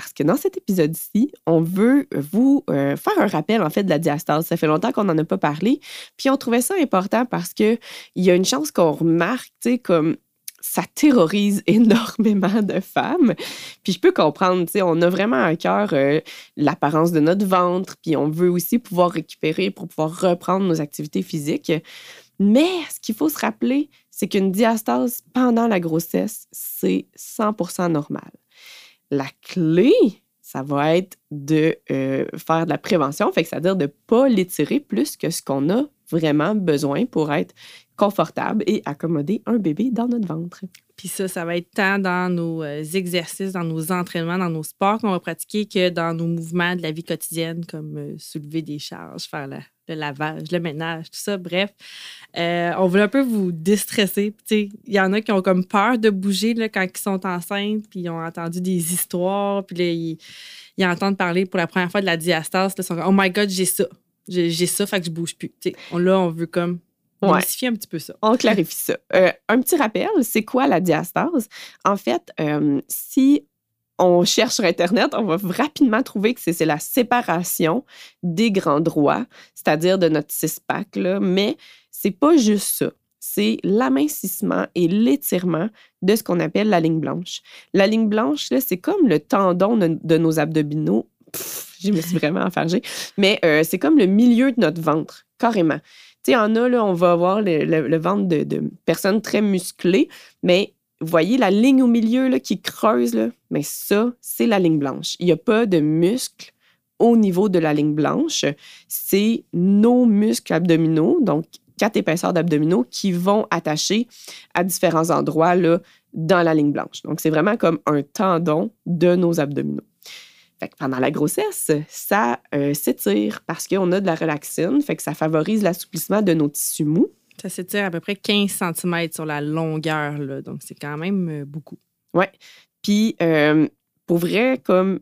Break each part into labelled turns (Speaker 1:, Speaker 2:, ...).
Speaker 1: parce que dans cet épisode-ci, on veut vous euh, faire un rappel en fait de la diastase. Ça fait longtemps qu'on n'en a pas parlé, puis on trouvait ça important parce que il y a une chance qu'on remarque, tu sais, comme ça terrorise énormément de femmes. Puis je peux comprendre, tu sais, on a vraiment à cœur euh, l'apparence de notre ventre, puis on veut aussi pouvoir récupérer pour pouvoir reprendre nos activités physiques. Mais ce qu'il faut se rappeler, c'est qu'une diastase pendant la grossesse, c'est 100% normal. La clé, ça va être de euh, faire de la prévention, c'est-à-dire de ne pas l'étirer plus que ce qu'on a vraiment besoin pour être confortable et accommoder un bébé dans notre ventre.
Speaker 2: Puis ça, ça va être tant dans nos euh, exercices, dans nos entraînements, dans nos sports qu'on va pratiquer que dans nos mouvements de la vie quotidienne, comme euh, soulever des charges, faire le lavage, le ménage, tout ça. Bref, euh, on voulait un peu vous déstresser. Il y en a qui ont comme peur de bouger là, quand ils sont enceintes, puis ils ont entendu des histoires, puis là, ils, entendent parler pour la première fois de la diastase. ils sont comme, oh my God, j'ai ça. J'ai ça, fait que je bouge plus. on, là, on veut comme clarifier un petit peu ça.
Speaker 1: On clarifie ça. Euh, un petit rappel, c'est quoi la diastase? En fait, euh, si on cherche sur Internet, on va rapidement trouver que c'est la séparation des grands droits, c'est-à-dire de notre six-pack, mais c'est pas juste ça. C'est l'amincissement et l'étirement de ce qu'on appelle la ligne blanche. La ligne blanche, c'est comme le tendon de, nos abdominaux. je me suis vraiment enfargée. Mais euh, c'est comme le milieu de notre ventre, carrément. Tu sais, en a, là, on va avoir le, ventre de, personnes très musclées, mais voyez la ligne au milieu là, qui creuse, là? mais ça, c'est la ligne blanche. Il n'y a pas de muscles au niveau de la ligne blanche. C'est nos muscles abdominaux, donc quatre épaisseurs d'abdominaux qui vont attacher à différents endroits là, dans la ligne blanche. Donc, c'est vraiment comme un tendon de nos abdominaux. Fait que pendant la grossesse, ça euh, s'étire parce qu'on a de la relaxine, fait que ça favorise l'assouplissement de nos tissus mous.
Speaker 2: Ça s'étire à peu près 15 cm sur la longueur, là, donc c'est quand même euh, beaucoup.
Speaker 1: Oui. Puis, euh, pour vrai, comme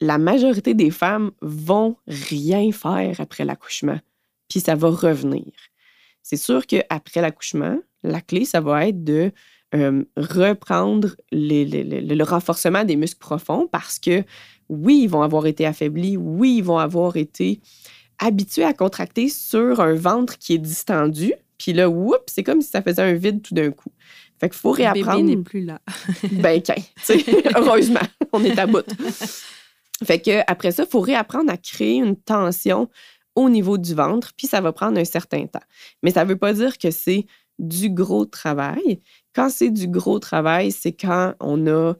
Speaker 1: la majorité des femmes vont rien faire après l'accouchement, puis ça va revenir. C'est sûr qu'après l'accouchement, la clé, ça va être de euh, reprendre le renforcement des muscles profonds parce que oui, ils vont avoir été affaiblis, oui, ils vont avoir été habitués à contracter sur un ventre qui est distendu, puis là, oups, c'est comme si ça faisait un vide tout d'un coup. Fait qu'il faut réapprendre.
Speaker 2: Le bébé n'est plus là.
Speaker 1: ben, sais, heureusement, on est à bout. Fait que après ça, il faut réapprendre à créer une tension au niveau du ventre, puis ça va prendre un certain temps. Mais ça ne veut pas dire que c'est du gros travail. Quand c'est du gros travail, c'est quand on a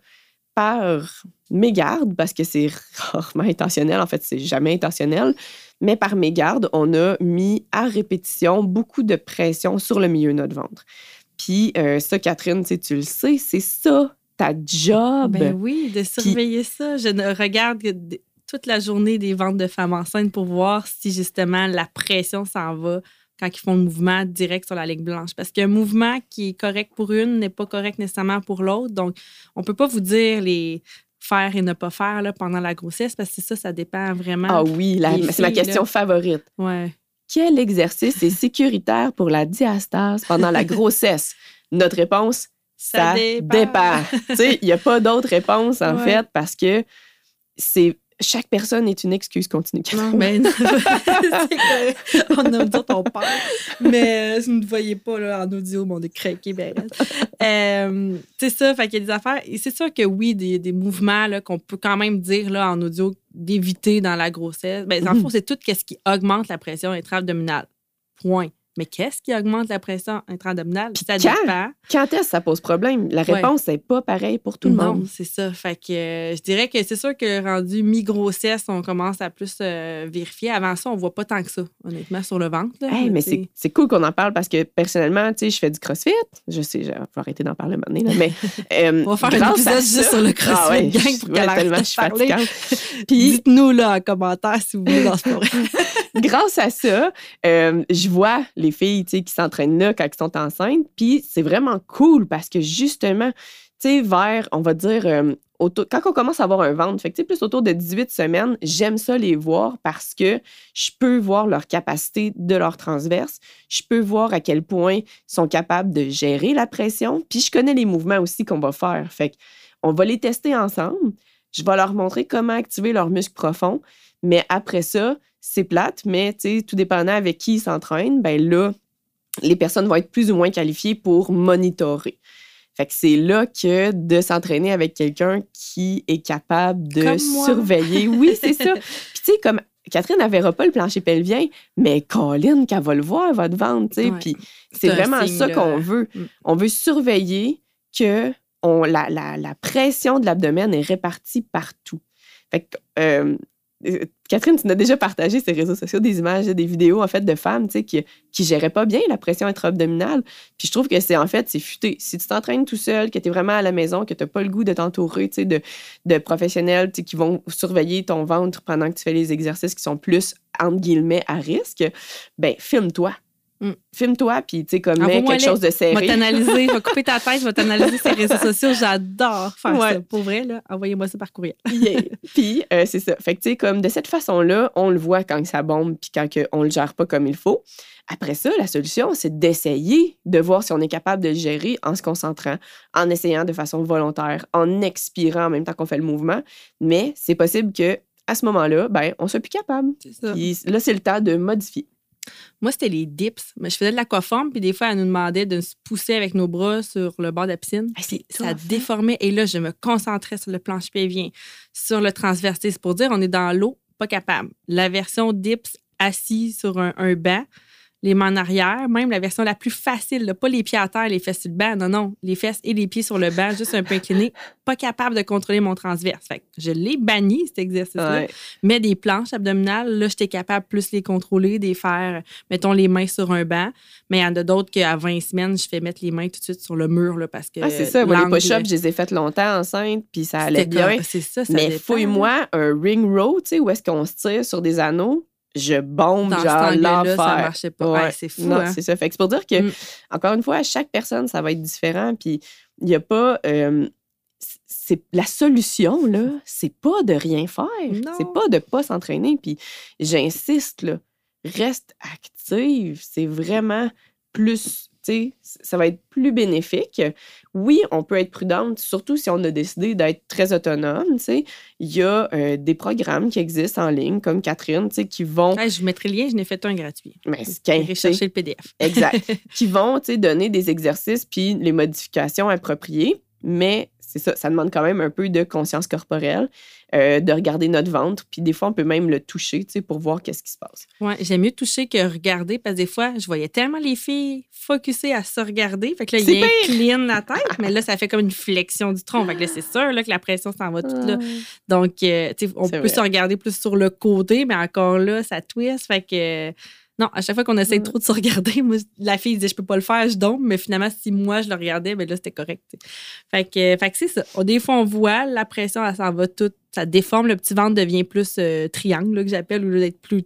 Speaker 1: par mégarde, parce que c'est rarement intentionnel, en fait, c'est jamais intentionnel, mais par mégarde, on a mis à répétition beaucoup de pression sur le milieu de notre ventre. Puis euh, ça, Catherine, tu le sais, c'est ça ta job.
Speaker 2: Ben oui, de surveiller ça. Je regarde toute la journée des ventes de femmes enceintes pour voir si justement la pression s'en va quand ils font le mouvement direct sur la ligne blanche. Parce qu'un mouvement qui est correct pour une n'est pas correct nécessairement pour l'autre. Donc, on ne peut pas vous dire les faire et ne pas faire là, pendant la grossesse parce que ça, ça dépend vraiment.
Speaker 1: Ah oui, c'est ma question favorite.
Speaker 2: Ouais.
Speaker 1: Quel exercice est sécuritaire pour la diastase pendant la grossesse? Notre réponse, ça, dépend. il n'y a pas d'autre réponse, en fait, parce que c'est chaque personne est une excuse continue.
Speaker 2: Non, mais non. on a dit ton père. Mais si vous ne voyez pas là, en audio, on est craqué, ben, euh, c'est ça, fait qu'il y a des affaires. Et c'est sûr que oui, des, des mouvements qu'on peut quand même dire là, en audio d'éviter dans la grossesse. Ben, dans le fond, mhm. c'est tout ce qui augmente la pression intra-abdominale. Point. Mais qu'est-ce qui augmente la pression intra-abdominale? Ça
Speaker 1: quand?
Speaker 2: dépend.
Speaker 1: Quand est-ce que ça pose problème? La réponse n'est pas pareille pour tout le
Speaker 2: non,
Speaker 1: monde.
Speaker 2: c'est ça. Fait que euh, je dirais que c'est sûr que rendu mi-grossesse, on commence à plus euh, vérifier. Avant ça, on voit pas tant que ça, honnêtement, sur le ventre. là.
Speaker 1: Hey, mais c'est cool qu'on en parle parce que personnellement, tu sais, je fais du crossfit. Je sais, je vais arrêter d'en parler maintenant, mais. euh,
Speaker 2: On va faire un épisode juste
Speaker 1: ça-
Speaker 2: sur le crossfit,
Speaker 1: Ah ouais,
Speaker 2: gang, pour
Speaker 1: ouais, tellement je suis fatigante. Puis,
Speaker 2: Dites-nous là en commentaire si vous voulez dans ce
Speaker 1: grâce à ça, je vois les filles tu sais, qui s'entraînent là quand elles sont enceintes. Puis c'est vraiment cool parce que justement, tu sais, vers, on va dire, euh, autour- quand on commence à avoir un ventre, fait que, plus autour de 18 semaines, j'aime ça les voir parce que je peux voir leur capacité de leur transverse. Je peux voir à quel point ils sont capables de gérer la pression. Puis je connais les mouvements aussi qu'on va faire. Fait on va les tester ensemble. Je vais leur montrer comment activer leurs muscles profonds. Mais après ça, c'est plate, mais tout dépendant avec qui ils s'entraînent, ben là, les personnes vont être plus ou moins qualifiées pour monitorer. Fait que c'est là que de s'entraîner avec quelqu'un qui est capable de
Speaker 2: Comme moi.
Speaker 1: surveiller. Oui, c'est ça. Puis tu sais, comme Catherine, elle verra pas le plancher pelvien, mais Colin, qu'elle va le voir, elle va te vendre, tu sais.
Speaker 2: Ouais.
Speaker 1: Puis
Speaker 2: C'est
Speaker 1: vraiment ça qu'on veut.
Speaker 2: Mm.
Speaker 1: On veut surveiller que on, la, la- la pression de l'abdomen est répartie partout. Fait que, euh, Catherine, tu nous as déjà partagé les réseaux sociaux des images, des vidéos en fait de femmes qui qui géraient pas bien la pression intra-abdominale. Puis je trouve que c'est en fait, c'est futé. Si tu t'entraînes tout seul, que tu es vraiment à la maison, que tu n'as pas le goût de t'entourer de, de professionnels qui vont surveiller ton ventre pendant que tu fais les exercices qui sont plus, entre guillemets, à risque, ben filme-toi.
Speaker 2: Mm.
Speaker 1: Filme-toi, puis tu sais, comme mets quelque chose de serré.
Speaker 2: t'analyser, je vais couper ta tête, vais t'analyser sur les réseaux sociaux. J'adore faire
Speaker 1: Ouais.
Speaker 2: ça. Pour vrai, là, envoyez-moi ça par courriel.
Speaker 1: Yeah. Puis, euh, c'est ça. Fait que, tu sais, comme de cette façon-là, on le voit quand ça bombe puis quand que on le gère pas comme il faut. Après ça, la solution, c'est d'essayer de voir si on est capable de le gérer en se concentrant, en essayant de façon volontaire, en expirant en même temps qu'on fait le mouvement. Mais c'est possible que à ce moment-là, ben, on soit plus capable.
Speaker 2: C'est ça.
Speaker 1: Puis là, c'est le temps de modifier.
Speaker 2: Moi, c'était les dips. Mais je faisais de l'aquaforme, puis des fois, elle nous demandait de se pousser avec nos bras sur le bord de la piscine.
Speaker 1: Ah,
Speaker 2: Puis ça
Speaker 1: hein?
Speaker 2: déformait. Et là, je me concentrais sur le plancher pelvien, sur le transverse. C'est pour dire, on est dans l'eau, pas capable. La version dips assis sur un, un banc, les mains en arrière, même la version la plus facile, là, pas les pieds à terre, les fesses sur le banc, non, non, les fesses et les pieds sur le banc, juste un peu incliné, pas capable de contrôler mon transverse. Fait que je l'ai banni, cet exercice-là.
Speaker 1: Ouais.
Speaker 2: Mais des planches abdominales, là, j'étais capable plus les contrôler, des faire, mettons, les mains sur un banc. Mais il y en a d'autres qu'à 20 semaines, je fais mettre les mains tout de suite sur le mur, là, parce que.
Speaker 1: Ah, c'est ça. Moi, les push-ups, je les ai fait longtemps enceinte, puis ça allait bien.
Speaker 2: C'est ça, ça
Speaker 1: Mais fouille-moi un ring row, tu sais, où est-ce qu'on se tire sur des anneaux, je bombe
Speaker 2: Dans
Speaker 1: genre l'enfer.
Speaker 2: ça marchait pas. Ouais,
Speaker 1: Ouais.
Speaker 2: c'est fou,
Speaker 1: Non,
Speaker 2: hein?
Speaker 1: c'est ça. Fait que c'est pour dire que,
Speaker 2: Mm.
Speaker 1: encore une fois, chaque personne, ça va être différent. Puis il n'y a pas. euh, c'est la solution là, c'est pas de rien faire,
Speaker 2: Non.
Speaker 1: c'est pas de pas s'entraîner. Puis j'insiste là, reste active, c'est vraiment plus, ça va être plus bénéfique. Oui, on peut être prudente, surtout si on a décidé d'être très autonome. Tu sais, il y a euh, des programmes qui existent en ligne, comme Catherine, tu sais, qui vont,
Speaker 2: je vous mettrai le lien, je n'ai fait un gratuit.
Speaker 1: mais sais,
Speaker 2: rechercher le PDF.
Speaker 1: Exact. qui vont tu sais, donner des exercices puis les modifications appropriées. Mais c'est ça, ça demande quand même un peu de conscience corporelle, euh, de regarder notre ventre. Puis des fois, on peut même le toucher tu sais, pour voir qu'est-ce qui se passe.
Speaker 2: Ouais, j'aime mieux toucher que regarder parce que des fois, je voyais tellement les filles focusser à se regarder. Fait que là, ils inclinent la tête, mais là, ça fait comme une flexion du tronc. Fait que là, c'est sûr là, que la pression s'en va toute là. Donc, euh, tu sais, on peut
Speaker 1: vrai.
Speaker 2: se regarder plus sur le côté, mais encore là, ça twist. Fait que, non, à chaque fois qu'on essaie trop de se regarder, moi, la fille disait, je peux pas le faire, je dompe. Mais finalement, si moi, je le regardais, ben là, c'était correct. Fait que, fait que c'est ça. Des fois, on voit, la pression, elle s'en va toute. Ça déforme, le petit ventre devient plus euh, triangle, là, que j'appelle, au lieu d'être plus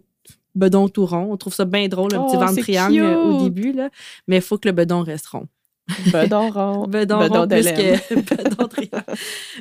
Speaker 2: bedon tout rond. On trouve ça bien drôle, un petit
Speaker 1: Oh,
Speaker 2: ventre triangle euh, au début, là. Mais il faut que le bedon reste rond.
Speaker 1: Bedon rond.
Speaker 2: Bedon,
Speaker 1: bedon
Speaker 2: rond
Speaker 1: de
Speaker 2: plus
Speaker 1: laine.
Speaker 2: que bedon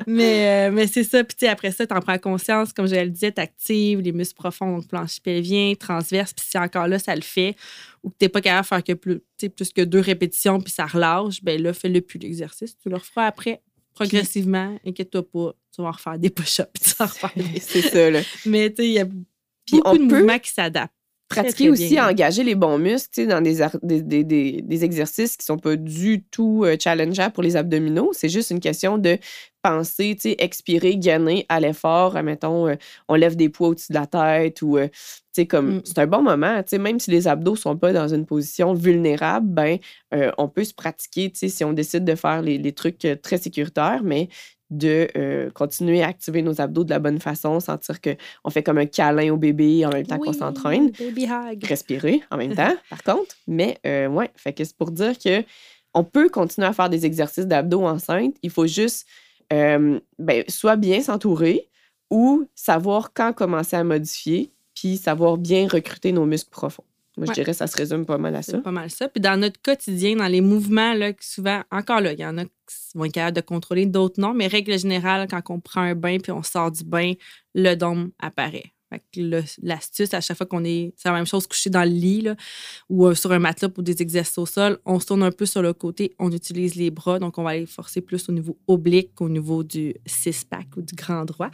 Speaker 2: mais, euh, mais c'est ça. Puis après ça, tu en prends conscience. Comme je le disais, tu actives les muscles profonds, donc plancher pelvien, transverse. Puis si encore là, ça le fait, ou que tu n'es pas capable de faire que plus, plus que deux répétitions, puis ça relâche, ben là, fais-le plus l'exercice. Tu le referas après, progressivement. Inquiète-toi pas. Tu vas refaire des push-ups, puis tu vas refaire des...
Speaker 1: c'est ça, là.
Speaker 2: Mais tu sais, il y a beaucoup
Speaker 1: on
Speaker 2: de
Speaker 1: peut-
Speaker 2: mouvements qui s'adaptent.
Speaker 1: Pratiquer
Speaker 2: très
Speaker 1: aussi
Speaker 2: bien.
Speaker 1: engager les bons muscles dans des, des, des- exercices qui sont pas du tout euh, challengeants pour les abdominaux. C'est juste une question de penser, tu sais, expirer, gagner à l'effort. Admettons, euh, on lève des poids au-dessus de la tête ou, euh, tu sais, comme,
Speaker 2: Mm.
Speaker 1: c'est un bon moment. Tu sais, même si les abdos sont pas dans une position vulnérable, ben, euh, on peut se pratiquer, tu sais, si on décide de faire les, les trucs très sécuritaires, mais de euh, continuer à activer nos abdos de la bonne façon, sentir qu'on fait comme un câlin au bébé en même temps qu'on s'entraîne
Speaker 2: Baby hug.
Speaker 1: respirer en même temps, par contre. Mais euh, ouais, fait que c'est pour dire que on peut continuer à faire des exercices d'abdos enceinte. Il faut juste euh, ben, soit bien s'entourer ou savoir quand commencer à modifier, puis savoir bien recruter nos muscles profonds. Moi, je dirais que ça se résume pas mal à ça.
Speaker 2: pas mal ça. Puis dans notre quotidien, dans les mouvements, là, souvent, encore là, il y en a qui vont être capables de contrôler, d'autres non. Mais règle générale, quand on prend un bain puis on sort du bain, le dôme apparaît. L'astuce, à chaque fois qu'on est, c'est la même chose couché dans le lit là, ou euh, sur un matelas pour des exercices au sol, on se tourne un peu sur le côté, on utilise les bras, donc on va aller forcer plus au niveau oblique qu'au niveau du six-pack ou du grand droit.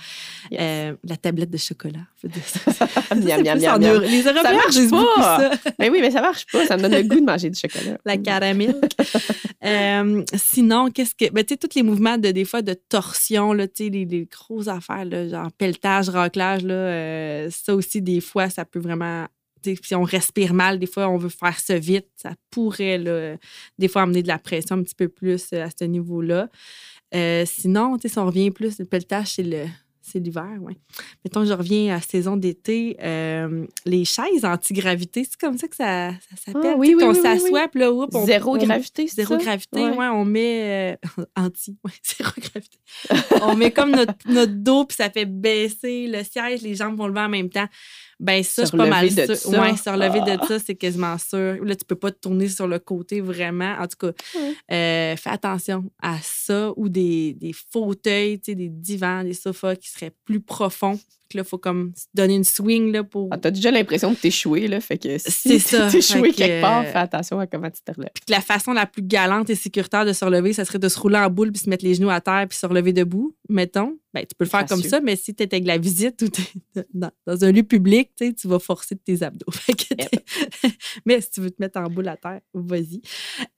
Speaker 1: Yes.
Speaker 2: Euh, la tablette de chocolat. ça. Ça,
Speaker 1: Miam, miam, miam, miam.
Speaker 2: Les Européens
Speaker 1: marche pas.
Speaker 2: ça.
Speaker 1: Mais oui, mais ça marche pas. Ça me donne le goût de manger du chocolat.
Speaker 2: la caramel. Euh, sinon, qu'est-ce que. Ben, tu sais, tous les mouvements de, des fois de torsion, là, tu sais, les, grosses affaires, là, genre pelletage, raclage, là, euh, ça aussi, des fois, ça peut vraiment. Si on respire mal, des fois, on veut faire ça vite, ça pourrait, là, des fois, amener de la pression un petit peu plus euh, à ce niveau-là. Euh, sinon, si on revient plus, le pelletage, c'est le. C'est l'hiver, oui. Mettons, je reviens à la saison d'été. euh, les chaises antigravité, c'est comme ça que ça, ça s'appelle.
Speaker 1: Ah oui, oui,
Speaker 2: qu'on
Speaker 1: oui, oui,
Speaker 2: s'assoit, puis là, oups, on-
Speaker 1: Zéro
Speaker 2: on-
Speaker 1: gravité, c'est
Speaker 2: Zéro
Speaker 1: ça?
Speaker 2: gravité,
Speaker 1: Ouais.
Speaker 2: ouais. on met euh, anti, ouais, zéro gravité. on met comme notre, notre dos, puis ça fait baisser le siège, les jambes vont lever en même temps. Ben ça, suis pas mal
Speaker 1: de.
Speaker 2: Ouais, se relever
Speaker 1: Ah.
Speaker 2: de ça, c'est quasiment sûr. Là, tu peux pas te tourner sur le côté vraiment. En tout cas, euh, fais attention à ça ou des, des fauteuils, des divans, des sofas qui seraient plus profonds. Là, il faut comme donner une swing là, pour
Speaker 1: Ah, T'as déjà l'impression de t'échouer, là. Fait que
Speaker 2: C'est
Speaker 1: si
Speaker 2: ça.
Speaker 1: t'échouer
Speaker 2: que,
Speaker 1: quelque part,
Speaker 2: euh,
Speaker 1: fais attention à comment tu te relèves.
Speaker 2: Puis que la façon la plus galante et sécuritaire de se relever, ça serait de se rouler en boule puis se mettre les genoux à terre puis se relever debout, mettons. Ben, tu peux le faire comme ça, mais si tu es avec la visite ou t'es dans, dans un lieu public, tu vas forcer de tes abdos. Mais si tu veux te mettre en boule à terre, vas-y.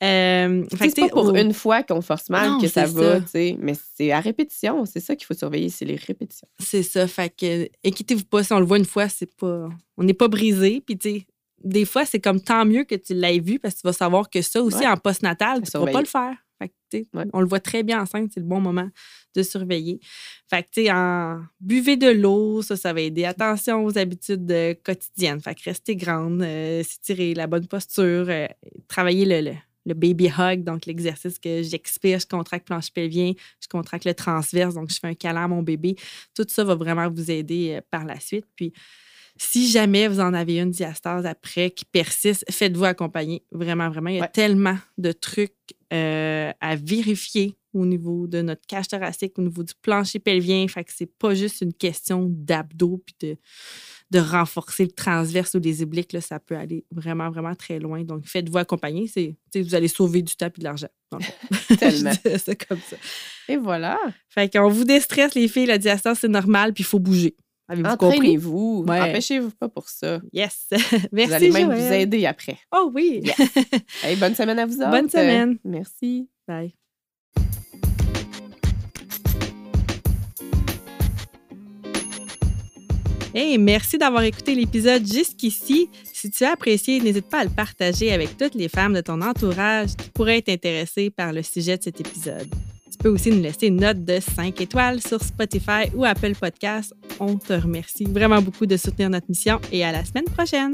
Speaker 2: Euh,
Speaker 1: C'est pas pour une fois qu'on force mal
Speaker 2: Non,
Speaker 1: que ça va,
Speaker 2: ça.
Speaker 1: Mais c'est à répétition. C'est ça qu'il faut surveiller, c'est les répétitions.
Speaker 2: C'est ça. Fait que, inquiétez-vous pas, si on le voit une fois, c'est pas. On n'est pas brisé. Puis, tu sais, des fois, c'est comme tant mieux que tu l'aies vu parce que tu vas savoir que ça aussi,
Speaker 1: Ouais.
Speaker 2: en postnatal, tu ne vas pas le faire. On le voit très bien enceinte, c'est le bon moment de surveiller. Fait que, tu sais, en... buvez de l'eau, ça, ça va aider. Attention aux habitudes euh, quotidiennes. Fait que restez grande, euh, s'étirer, la bonne posture, euh, travailler le, le, le baby hug, donc l'exercice que j'expire, je contracte planche pelvien, je contracte le transverse, donc je fais un câlin à mon bébé. Tout ça va vraiment vous aider par la suite. Puis, si jamais vous en avez une diastase après qui persiste, faites-vous accompagner. Vraiment, vraiment. Il y a
Speaker 1: Ouais.
Speaker 2: tellement de trucs euh, à vérifier au niveau de notre cage thoracique, au niveau du plancher pelvien. Fait que c'est pas juste une question d'abdos puis de, de renforcer le transverse ou les obliques. Là, ça peut aller vraiment, vraiment très loin. Donc, faites-vous accompagner. C'est, vous allez sauver du temps et de l'argent.
Speaker 1: Tellement.
Speaker 2: Ça comme ça.
Speaker 1: Et voilà.
Speaker 2: Fait qu'on vous déstresse, les filles. La diastase, c'est normal, puis il faut bouger. Avez-vous compris?
Speaker 1: Entraînez-vous.
Speaker 2: Ouais.
Speaker 1: Empêchez-vous pas pour ça.
Speaker 2: Yes.
Speaker 1: vous
Speaker 2: Merci,
Speaker 1: allez même
Speaker 2: Joël.
Speaker 1: vous aider après.
Speaker 2: Oh oui.
Speaker 1: Hey, bonne semaine à vous autres.
Speaker 2: Bonne semaine.
Speaker 1: Merci.
Speaker 2: Bye. Hey, merci d'avoir écouté l'épisode jusqu'ici. Si tu as apprécié, n'hésite pas à le partager avec toutes les femmes de ton entourage qui pourraient être intéressées par le sujet de cet épisode. Tu peux aussi nous laisser une note de 5 étoiles sur Spotify ou Apple Podcasts. On te remercie vraiment beaucoup de soutenir notre mission et à la semaine prochaine.